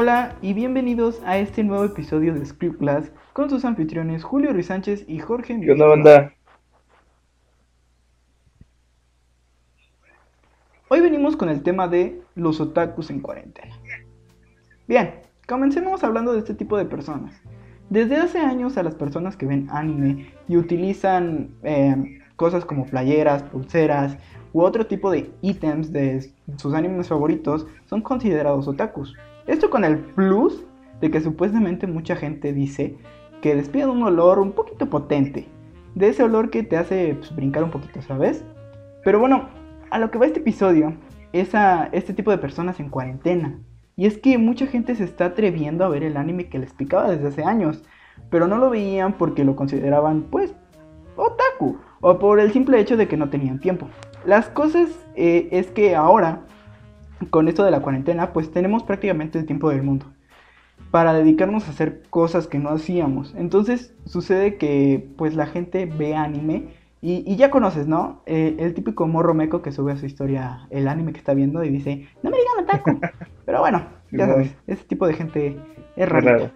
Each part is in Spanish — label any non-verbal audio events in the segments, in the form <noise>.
Hola y bienvenidos a este nuevo episodio de Script Class con sus anfitriones Julio Ruiz Sánchez y Jorge ¿Qué onda, banda? Hoy venimos con el tema de los otakus en cuarentena. Bien, comencemos hablando de este tipo de personas. Desde hace años a las personas que ven anime y utilizan eh, cosas como playeras, pulseras u otro tipo de ítems de sus animes favoritos son considerados otakus. Esto con el plus de que supuestamente mucha gente dice que despiden un olor un poquito potente. De ese olor que te hace pues, brincar un poquito, ¿sabes? Pero bueno, a lo que va este episodio es a este tipo de personas en cuarentena. Y es que mucha gente se está atreviendo a ver el anime que les picaba desde hace años, pero no lo veían porque lo consideraban pues otaku o por el simple hecho de que no tenían tiempo. Las cosas eh, es que ahora, con esto de la cuarentena, pues tenemos prácticamente el tiempo del mundo para dedicarnos a hacer cosas que no hacíamos. Entonces sucede que pues la gente ve anime y, ya conoces, ¿no? Eh, el típico morro meco que sube a su historia el anime que está viendo y dice, no me digan otaku. <laughs> Pero bueno, ya sabes, ese tipo de gente es raro.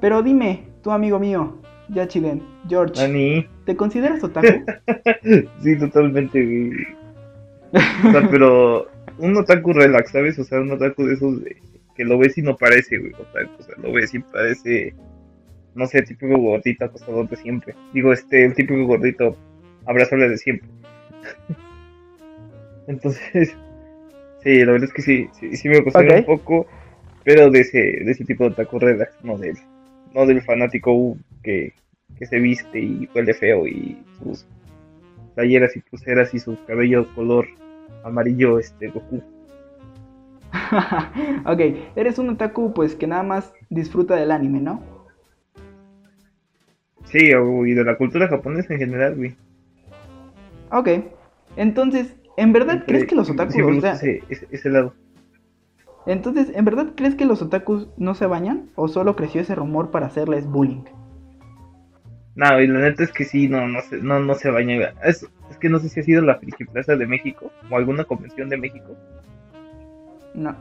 Pero dime, tu amigo mío, Yachiden, George, ¿te consideras otaku? <laughs> sí, totalmente. O sea, pero un otaku relax, ¿sabes? O sea, un otaku de esos de que lo ves y no parece, güey. O sea, lo ves y parece, no sé, típico gordito acostado de siempre. Digo, este, el típico gordito abrazable de siempre. <laughs> Entonces, sí, la verdad es que sí, sí, sí me considero un poco, pero de ese, de ese tipo de otaku relax, no del, no del fanático que, que se viste y huele feo y sus talleras y pulseras y su cabello color amarillo este Goku. <laughs> ok, eres un otaku pues que nada más disfruta del anime, ¿no? Sí, y de la cultura japonesa en general, güey. Ok, entonces, ¿en verdad crees que los otakus... Sí, ese, lado. Entonces, ¿en verdad crees que los otakus no se bañan? ¿O solo creció ese rumor para hacerles bullying? No, y la neta es que sí, no, no se, no, no se baña. Es que no sé si ha sido la Plaza de México o alguna convención de México no.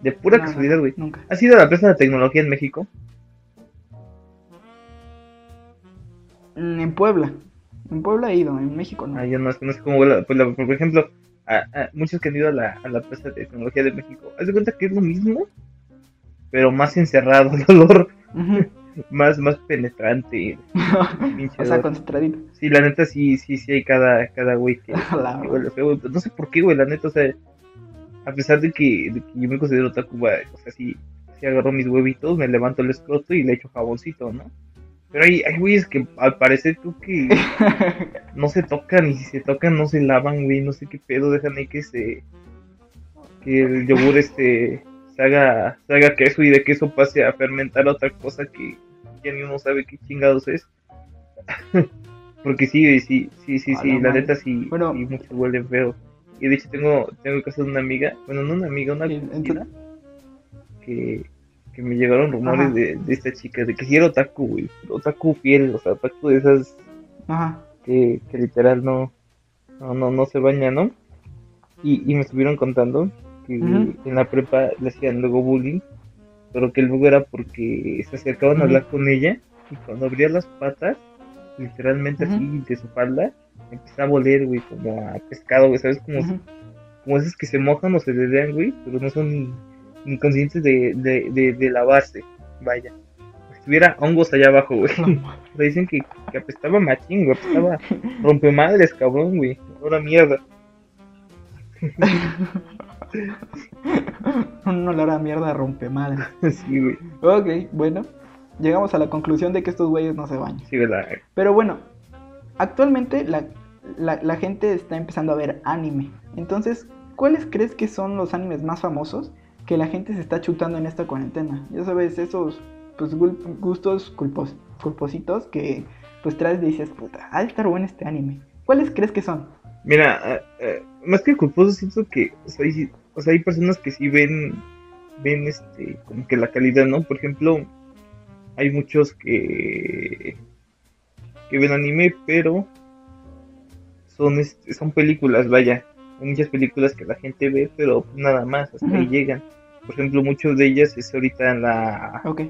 De pura casualidad, güey. Nunca. ¿Has ido a la Plaza de Tecnología en México? Mm, en Puebla. En Puebla he ido, en México no. Ah, yo no, no sé cómo, pues, por ejemplo, muchos que han ido a la, a la Plaza de Tecnología de México, haz de cuenta que es lo mismo, pero más encerrado el <laughs> olor. Más, más penetrante. <laughs> o sea, concentradito. Sí, la neta sí, sí, sí hay cada, cada güey que, <laughs> No sé por qué, güey, la neta, o sea, a pesar de que, yo me considero otaku, o sea, si, si agarro mis huevitos, me levanto el escroto y le echo jaboncito, ¿no? Pero hay, hay güeyes que al parecer tú que <laughs> no se tocan y si se tocan no se lavan, güey, no sé qué pedo, dejan ahí que se que el yogur este se haga, se haga queso y de queso pase a fermentar otra cosa que ya ni uno sabe qué chingados es. <laughs> Porque sí, sí, sí, sí, sí, la neta sí, bueno, sí mucho huele feo. Y de hecho tengo, tengo caso de una amiga, bueno, no una amiga, una conocida, que, que me llegaron rumores de, de, esta chica, de que si era otaku, güey, otaku fiel, o sea, otaku de esas Ajá. Que, que literal no, no, no, no se baña, ¿no? Y, y me estuvieron contando que en la prepa le hacían luego bullying, pero que luego era porque se acercaban a hablar con ella y cuando abría las patas, literalmente así de su falda, empieza a oler, güey, como a pescado, güey, ¿sabes? Como, como esos que se mojan o se dedean, güey, pero no son ni, ni conscientes de, de, de, lavarse, vaya. Estuviera hongos allá abajo, güey. No, <laughs> dicen que, que, apestaba machín, güey, apestaba rompemadres, cabrón, güey. Ahora mierda. <laughs> no le hará mierda rompemadres. <laughs> sí, güey. Ok, bueno. Llegamos a la conclusión de que estos güeyes no se bañan. Sí, ¿verdad? Pero bueno, actualmente la, la, gente está empezando a ver anime. Entonces, ¿cuáles crees que son los animes más famosos que la gente se está chutando en esta cuarentena? Ya sabes, esos pues, gustos culpos, culpositos que pues traes y dices, puta, ha de estar bueno este anime. ¿Cuáles crees que son? Mira, eh, eh, más que culposos, siento que hay, o sea, hay personas que sí ven, ven este, como que la calidad, ¿no? Por ejemplo, hay muchos que que ven anime, pero son, son películas, vaya. Hay muchas películas que la gente ve, pero nada más, hasta ahí llegan. por ejemplo, muchos de ellas es ahorita en la... Ok.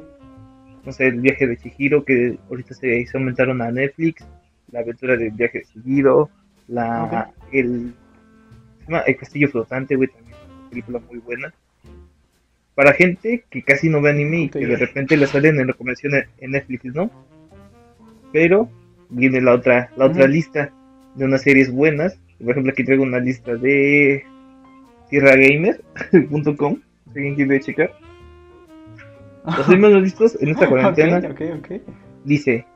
No sé, el viaje de Chihiro, que ahorita se, se aumentaron a Netflix, la aventura del viaje de Chihiro, la, el, el castillo flotante, güey, también película muy buena. Para gente que casi no ve anime y que de repente le salen en recomendación en Netflix, ¿no? Pero viene la otra, la otra lista de unas series buenas. Por ejemplo, aquí traigo una lista de tierragamer.com, <laughs> si alguien quiere checar. Los <laughs> más vistos en esta cuarentena. Dice,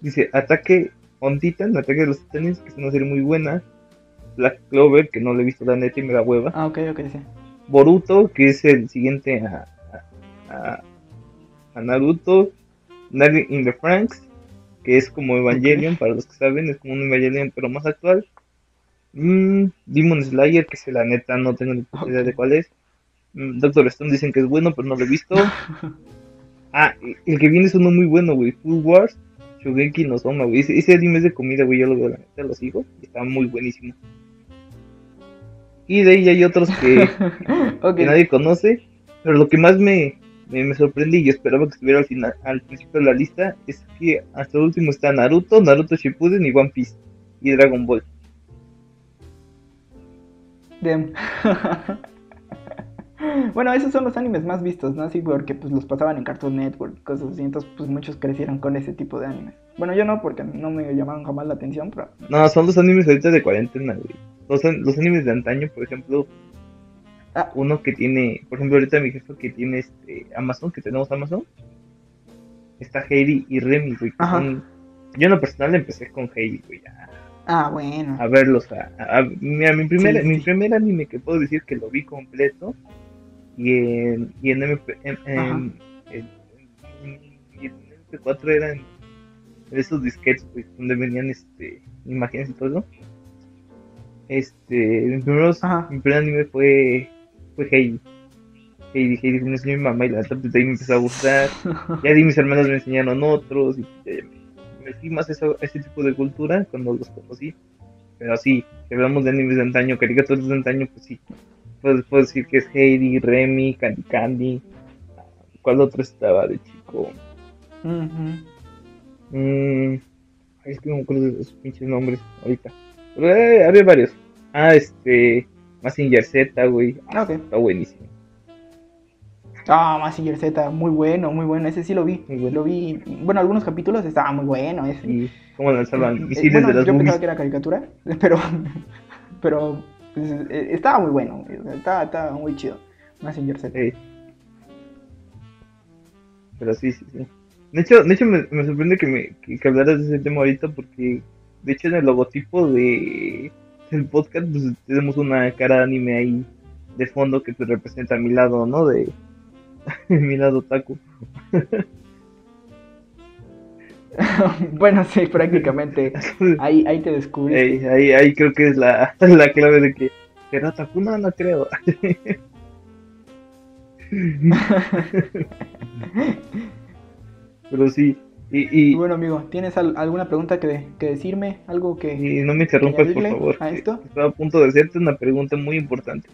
dice, ataque on Titan, ataque de los titanes, que es una serie muy buena. Black Clover, que no le he visto la neta y me da hueva. Ah, ok, ok, sí. Boruto, que es el siguiente a, a, a Naruto. In the Franks, que es como Evangelion, para los que saben, es como un Evangelion pero más actual. Mm, Demon Slayer, que es la neta, no tengo ni idea de cuál es. Mm, Doctor Stone dicen que es bueno, pero no lo he visto. <laughs> ah, el que viene es uno muy bueno, güey. Food Wars, Shugeki no Soma, güey. Ese, anime es de comida, güey. Yo lo veo, la neta, los hijos. Está muy buenísimo. Y de ahí hay otros que, <laughs> que nadie conoce. Pero lo que más me, me, sorprendí y esperaba que estuviera al final, al principio de la lista, es que hasta el último está Naruto, Naruto Shippuden y One Piece y Dragon Ball. <laughs> bueno, esos son los animes más vistos, ¿no? Sí, porque pues los pasaban en Cartoon Network, cosas así, entonces pues muchos crecieron con ese tipo de animes. Bueno, yo no, porque no me llamaban jamás la atención, pero... No, son los animes ahorita de cuarentena, güey. Los, los animes de antaño, por ejemplo, Ah, uno que tiene, por ejemplo, ahorita mi jefe que tiene este Amazon, que tenemos Amazon, está Heidi y Remy, güey. yo en lo personal empecé con Heidi, güey. A, ah, bueno. A verlos. A, mira, mi primer, mi primer anime que puedo decir que lo vi completo. Y en, y en, MP, en, en, en, MP4 eran esos disquetes, güey, donde venían este, imágenes y todo eso. Este, mi, mi primer anime fue fue Heidi. Heidi, Heidi me enseñó mi mamá y la neta pues, ahí me empezó a gustar. <laughs> Ya di mis hermanos me enseñaron otros y ya, me metí más a ese tipo de cultura cuando los conocí. Pero sí, si hablamos de animes de antaño, caricaturas de antaño, pues sí. Puedo, puedo decir que es Heidi, Remy, Candy Candy. ¿Cuál otro estaba de chico? Mm, es que no me acuerdo de los pinches nombres ahorita. Pero eh, había varios. Ah, este. Massinger Z, güey. Ah, Está buenísimo. Ah, Massinger Z, muy bueno, muy bueno. Ese sí lo vi. Lo vi. Bueno, algunos capítulos estaba muy bueno. Ese. Sí. ¿Cómo lanzaban eh, misiles bueno, de las Yo pensaba que era caricatura, <laughs> pero. Pero. Pues, estaba muy bueno. Estaba, estaba muy chido. Massinger Z. Pero sí, sí, sí. De hecho, de hecho me, me sorprende que, me, que hablaras de ese tema ahorita porque. De hecho, en el logotipo de el podcast, pues tenemos una cara de anime ahí de fondo que te representa a mi lado, ¿no? De <laughs> mi lado taco. <laughs> <laughs> bueno, sí, prácticamente. Ahí, ahí te descubrí. Ahí, ahí, creo que es la, <laughs> la clave de que taco, no, no creo. <laughs> Pero sí, y, bueno, amigo, ¿tienes alguna pregunta que, decirme? ¿Algo que.? Y no me interrumpas, por favor. A esto? Estaba a punto de hacerte una pregunta muy importante.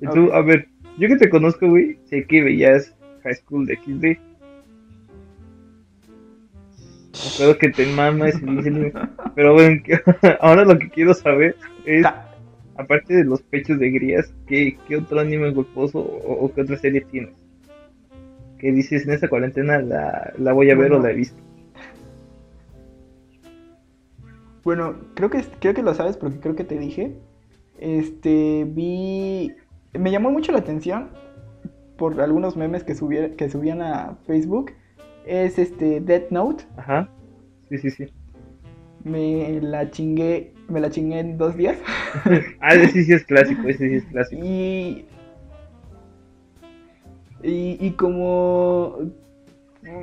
y tú, a ver, yo que te conozco, güey, sé que veías High School de XD. Espero que te mamas Pero bueno, <laughs> ahora lo que quiero saber es. Aparte de los pechos de grías, ¿qué, qué otro anime golposo o, o qué otra serie tienes? que dices en esta cuarentena la, voy a ver o la he visto? Bueno, creo que, creo que lo sabes porque creo que te dije. Este, vi... Me llamó mucho la atención por algunos memes que, que subían a Facebook. Es este Death Note. Ajá. Sí, sí, sí. Me la chingué, me la chingué en dos días. <laughs> ah, ese sí es clásico, ese sí es clásico. Y y, como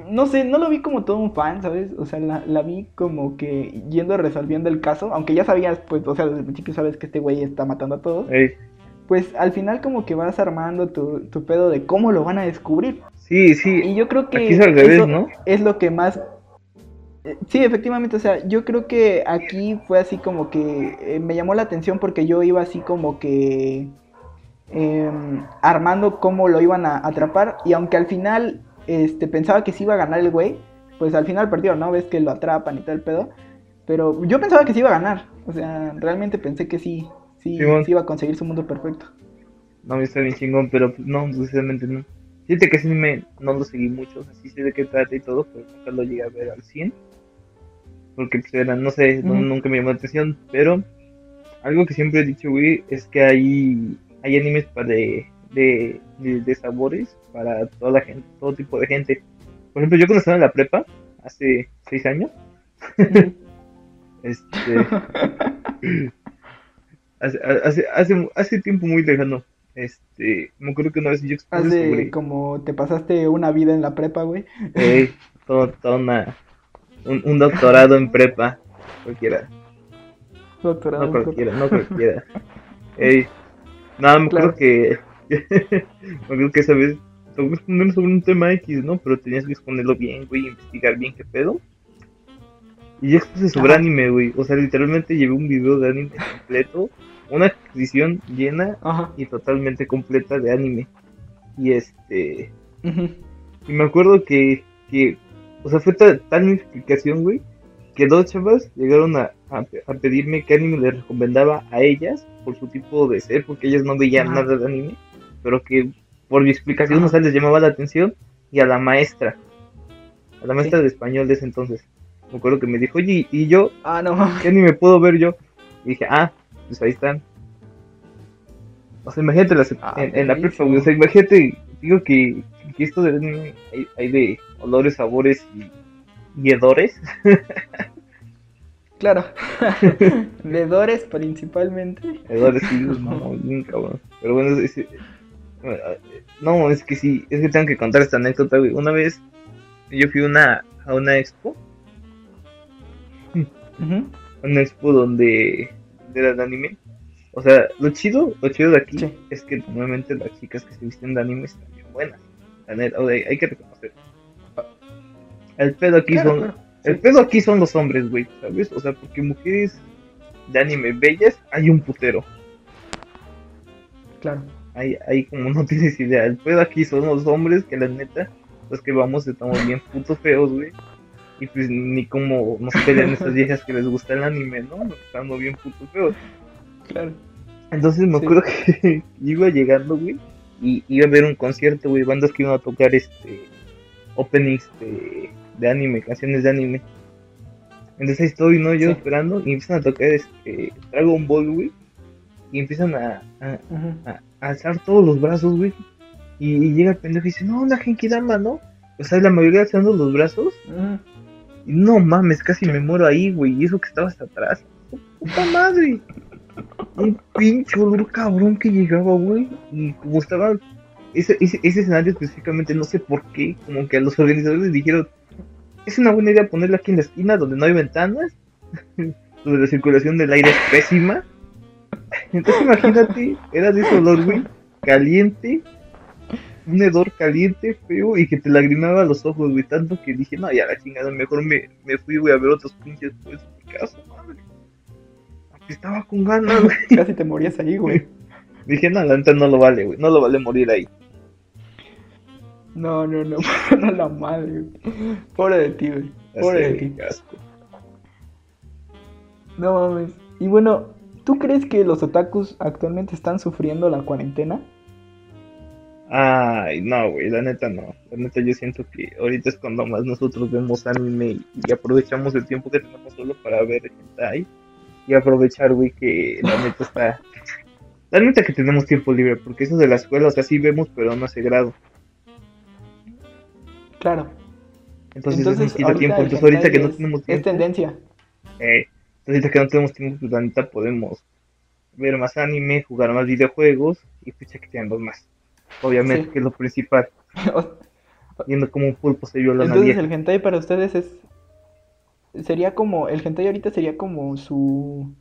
no sé, no lo vi como todo un fan, ¿sabes? O sea, la, vi como que yendo resolviendo el caso, aunque ya sabías, pues, o sea, desde el principio sabes que este güey está matando a todos. Pues al final como que vas armando tu, tu, pedo de cómo lo van a descubrir. Sí, sí. Y yo creo que eso es lo que más... Eh, sí, efectivamente, o sea, yo creo que aquí fue así como que eh, me llamó la atención porque yo iba así como que em, armando cómo lo iban a atrapar y aunque al final este, pensaba que sí iba a ganar el güey, pues al final perdió, ¿no? Ves que lo atrapan y tal el pedo. Pero yo pensaba que sí iba a ganar, o sea, realmente pensé que sí, sí, sí iba a conseguir su mundo perfecto. No, está bien chingón, pero no, precisamente no. Fíjate que sí me, no lo seguí mucho, o sea, sí sé de qué trata y todo, pero nunca lo llegué a ver al 100. Porque pues era, no sé, nunca me llamó la atención, pero algo que siempre he dicho, güey, es que hay, hay animes para de, de, de, sabores para toda la gente, todo tipo de gente. Por ejemplo, yo cuando estaba en la prepa, hace seis años, <laughs> este, <laughs> hace, hace, hace, hace tiempo muy lejano, este, me acuerdo que una vez yo Hace como te pasaste una vida en la prepa, güey. Ey, todo, una, un, doctorado en prepa, cualquiera. Doctorado. No cualquiera, no cualquiera. Ey, nada, me acuerdo que, <laughs> me acuerdo que esa vez exponer sobre un tema X, ¿no? Pero tenías que exponerlo bien, güey, investigar bien qué pedo. Y yo expuse sobre anime, güey. O sea, literalmente llevé un video de anime completo una exposición llena y totalmente completa de anime. Y este. Y me acuerdo que, que. O sea, fue tal, mi explicación, güey. Que dos chavas llegaron a, a, pedirme qué anime les recomendaba a ellas por su tipo de ser, porque ellas no veían nada de anime. Pero que por mi explicación, o sea, les llamaba la atención. Y a la maestra. A la maestra de español de ese entonces. Me acuerdo que me dijo, oye, ¿y yo? Ah, no. ¿Qué anime puedo ver yo? Y dije, ah, pues ahí están. O sea, imagínate ah, en, la prepa, O sea, imagínate, digo que, que esto de anime hay, de olores, sabores y, y hedores. <laughs> claro. <laughs> hedores principalmente. Hedores, sí, no, bien cabrón. Pero bueno, es, no, es que sí, es que tengo que contar esta anécdota, güey. Una vez yo fui una, a una expo. Una expo donde de anime. O sea, lo chido, lo chido de aquí es que normalmente las chicas que se visten de anime están bien buenas. hay que reconocer. El pedo aquí son. El pedo aquí son los hombres, güey, ¿sabes? O sea, porque mujeres de anime bellas hay un putero. Claro. Hay, hay como <laughs> no tienes idea. El pedo aquí son los hombres que la neta, los que vamos estamos bien putos feos, güey. Y pues ni como nos pelean esas viejas que les gusta el anime, ¿no? Estando bien putos feos. Claro. Entonces me acuerdo que <laughs> iba llegando, güey, y iba a ver un concierto, güey, bandas que iban a tocar este openings de, de anime, canciones de anime. Entonces ahí estoy, ¿no? Yo esperando y empiezan a tocar este Dragon Ball, güey. Y empiezan a, a, alzar todos los brazos, güey. Y, llega el pendejo y dice, no, la Dama, ¿no? O sea, la mayoría alzando los brazos. No mames, casi me muero ahí, güey. Y eso que estaba hasta atrás. Puta madre. Un pinche olor cabrón que llegaba, güey. Y como estaba. Ese, ese, escenario específicamente, no sé por qué. Como que a los organizadores dijeron: Es una buena idea ponerlo aquí en la esquina donde no hay ventanas. <laughs> donde la circulación del aire es pésima. <laughs> Entonces, imagínate, era de ese olor, güey. Caliente, un hedor caliente, feo, y que te lagrimaba los ojos, güey, tanto que dije, no, ya la chingada, mejor me, me fui, güey, a ver otros pinches, pues, casa, madre. Estaba con ganas, güey. <laughs> Casi te morías ahí, güey. <laughs> dije, no, la neta no lo vale, güey, no lo vale morir ahí. No, no, no, <laughs> no la madre, güey. Pobre de ti, güey. Pobre de ti. No mames. Y bueno, ¿tú crees que los otakus actualmente están sufriendo la cuarentena? Ay, no, güey, la neta no. La neta yo siento que ahorita es cuando más nosotros vemos anime y, aprovechamos el tiempo que tenemos solo para ver hentai y aprovechar, güey, que la neta está... La neta que tenemos tiempo libre, porque eso de la escuela, o sea, sí vemos, pero no hace grado. Claro. Entonces, Entonces es tiempo. Entonces ahorita que no tenemos tiempo... Es tendencia. Eh, ahorita que no tenemos tiempo, pues la neta podemos ver más anime, jugar más videojuegos y pues que tenemos más obviamente, que es lo principal. <laughs> Viendo como un pulpo se viola Entonces el hentai para ustedes es... Sería como... El hentai ahorita sería como su...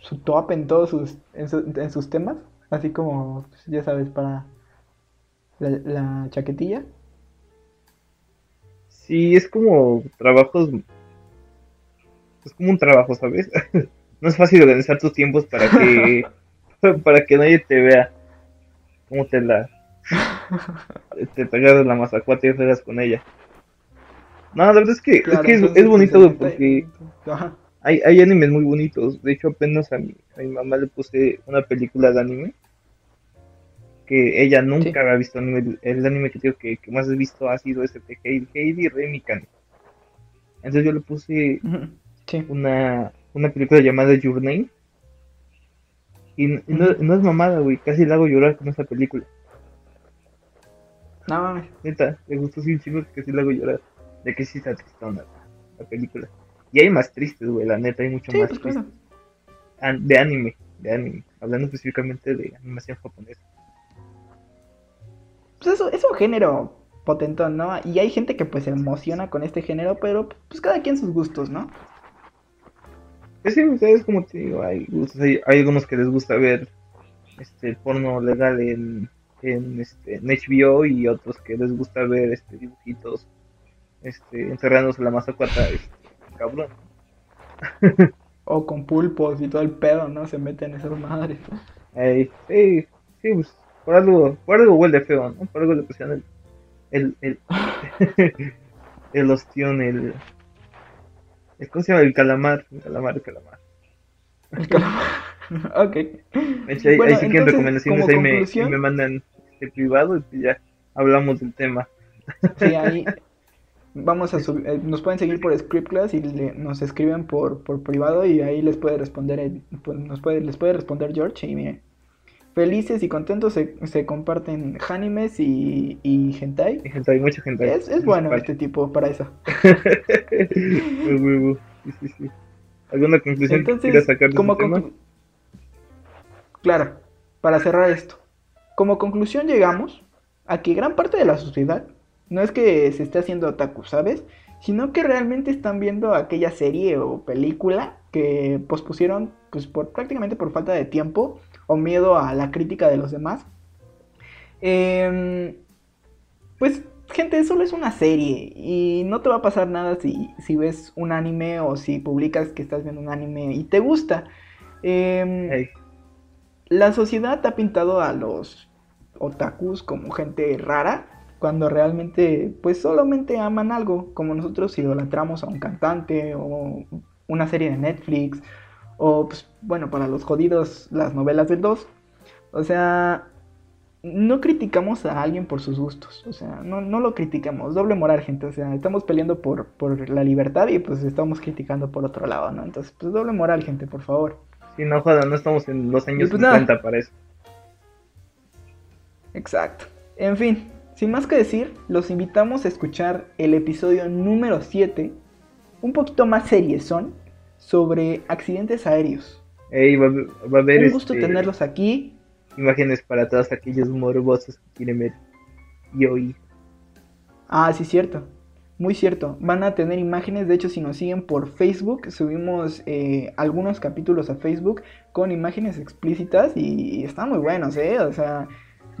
Su top en todos sus... En, sus temas. Así como, pues, ya sabes, para... La, chaquetilla. Sí, es como trabajos es como un trabajo, ¿sabes? <laughs> no es fácil organizar tus tiempos para que <laughs> para que nadie te vea cómo te la <laughs> te pegas la mazacuata y juegas con ella. No, la verdad es que, es, que es, bonito, porque hay, hay animes muy bonitos. De hecho, apenas a mi, a mi mamá le puse una película de anime que ella nunca había visto anime. El anime que, digo que, más he visto ha sido este de Heidi, Heidi Remikan. Entonces yo le puse una, una película llamada Your Name. Y, no, es mamada, güey. Casi la hago llorar con esa película. No mames. Neta, me gustó sí un chingo que casi la hago llorar. De que sí está tristona la, película. Y hay más tristes, güey. La neta, hay mucho más pues, de anime, de anime. Hablando específicamente de animación japonesa. Pues eso es un género potentón, ¿no? Y hay gente que pues se emociona con este género, pero pues cada quien sus gustos, ¿no? Sí, ustedes como te digo, hay hay, algunos que les gusta ver este porno legal en, en, este, en HBO y otros que les gusta ver este dibujitos este enterrándose la masa cuata, este, cabrón. o con pulpos y todo el pedo, ¿no? Se meten esas madres. sí, sí, pues por algo, por algo huele feo, ¿no? Por algo le pusieron el, el, el, <laughs> el ostión, el, ¿cómo se llama? El calamar, el calamar, el calamar. El calamar, <laughs> ok. ahí, bueno, sí quieren recomendaciones, ahí me, me mandan privado y pues ya hablamos del tema. Sí, ahí vamos a subir, eh, nos pueden seguir por Script Class y nos escriben por, por privado y ahí les puede responder, pues, nos puede, les puede responder George y miren, felices y contentos se, se comparten animes y, y hentai. Y hentai, mucha hentai. Es, es bueno este tipo para eso. <laughs> sí, sí, sí. ¿Alguna conclusión que quieras sacar de como este tema? Claro, para cerrar esto. Como conclusión llegamos a que gran parte de la sociedad no es que se esté haciendo otaku, ¿sabes? Sino que realmente están viendo aquella serie o película que pospusieron pues por prácticamente por falta de tiempo o miedo a la crítica de los demás. Em, pues, gente, solo es una serie y no te va a pasar nada si, si, ves un anime o si publicas que estás viendo un anime y te gusta. Em, la sociedad ha pintado a los otakus como gente rara cuando realmente pues solamente aman algo, como nosotros idolatramos a un cantante o una serie de Netflix o, pues, bueno, para los jodidos, las novelas del 2. O sea, no criticamos a alguien por sus gustos. O sea, no, no lo criticamos. Doble moral, gente. O sea, estamos peleando por, por la libertad y pues estamos criticando por otro lado, ¿no? Entonces, pues doble moral, gente, por favor. Sí, no jodan, no estamos en los años 50 pues, para eso. Exacto. En fin, sin más que decir, los invitamos a escuchar el episodio número 7, un poquito más seriezón, sobre accidentes aéreos. va, a haber Un gusto este, tenerlos aquí. Imágenes para todos aquellos morbosos que quieren ver y oír. Ah, sí, cierto. Muy cierto. Van a tener imágenes. De hecho, si nos siguen por Facebook, subimos eh, algunos capítulos a Facebook con imágenes explícitas y están muy buenos, ¿eh? O sea,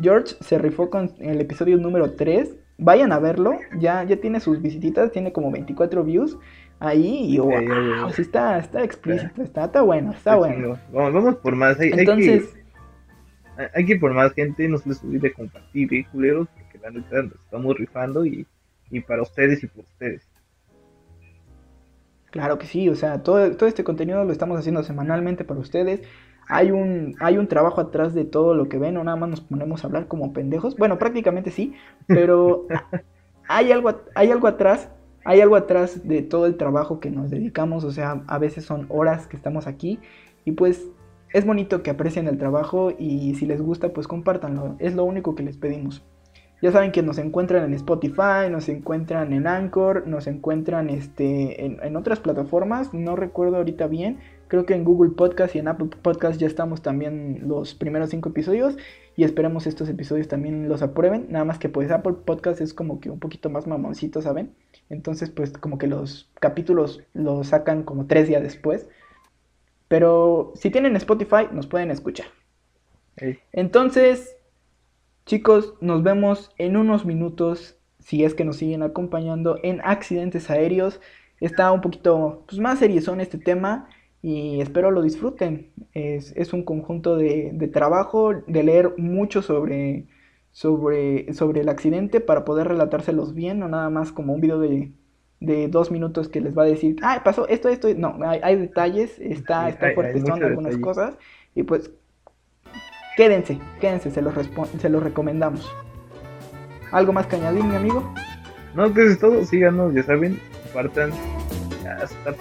George se rifó con el episodio número 3. Vayan a verlo. Ya, ya tiene sus visititas, tiene como 24 views ahí y wow, está, está explícito, está, está bueno, está, bueno. Vamos, vamos por más, hay, Entonces, hay que, ir por más gente, no se les olvide compartir, ¿eh, culeros, porque la neta nos estamos rifando y, y para ustedes y por ustedes. Claro que sí, o sea, todo, todo este contenido lo estamos haciendo semanalmente para ustedes. Hay un, hay un trabajo atrás de todo lo que ven, o nada más nos ponemos a hablar como pendejos. Bueno, prácticamente sí, pero <laughs> hay algo, hay algo atrás hay algo atrás de todo el trabajo que nos dedicamos, o sea, a veces son horas que estamos aquí y pues es bonito que aprecien el trabajo y si les gusta pues compártanlo, es lo único que les pedimos. Ya saben que nos encuentran en Spotify, nos encuentran en Anchor, nos encuentran este, en, otras plataformas, no recuerdo ahorita bien, creo que en Google Podcast y en Apple Podcast ya estamos también los primeros cinco episodios y esperemos estos episodios también los aprueben, nada más que pues Apple Podcast es como que un poquito más mamoncito, ¿saben? Entonces, pues como que los capítulos los sacan como tres días después. Pero si tienen Spotify, nos pueden escuchar. Entonces, chicos, nos vemos en unos minutos, si es que nos siguen acompañando, en accidentes aéreos. está un poquito pues, más seriezón este tema y espero lo disfruten. Es, es un conjunto de, de, trabajo, de leer mucho sobre, sobre, sobre el accidente para poder relatárselos bien, no nada más como un video de, de dos minutos que les va a decir, ah, pasó esto, esto, no, hay, hay detalles, está, está fuerte, son algunas cosas y pues quédense, quédense, se los, se los recomendamos. ¿Algo más que añadir, mi amigo? No, pues es todo, síganos, ya saben, compartan, hasta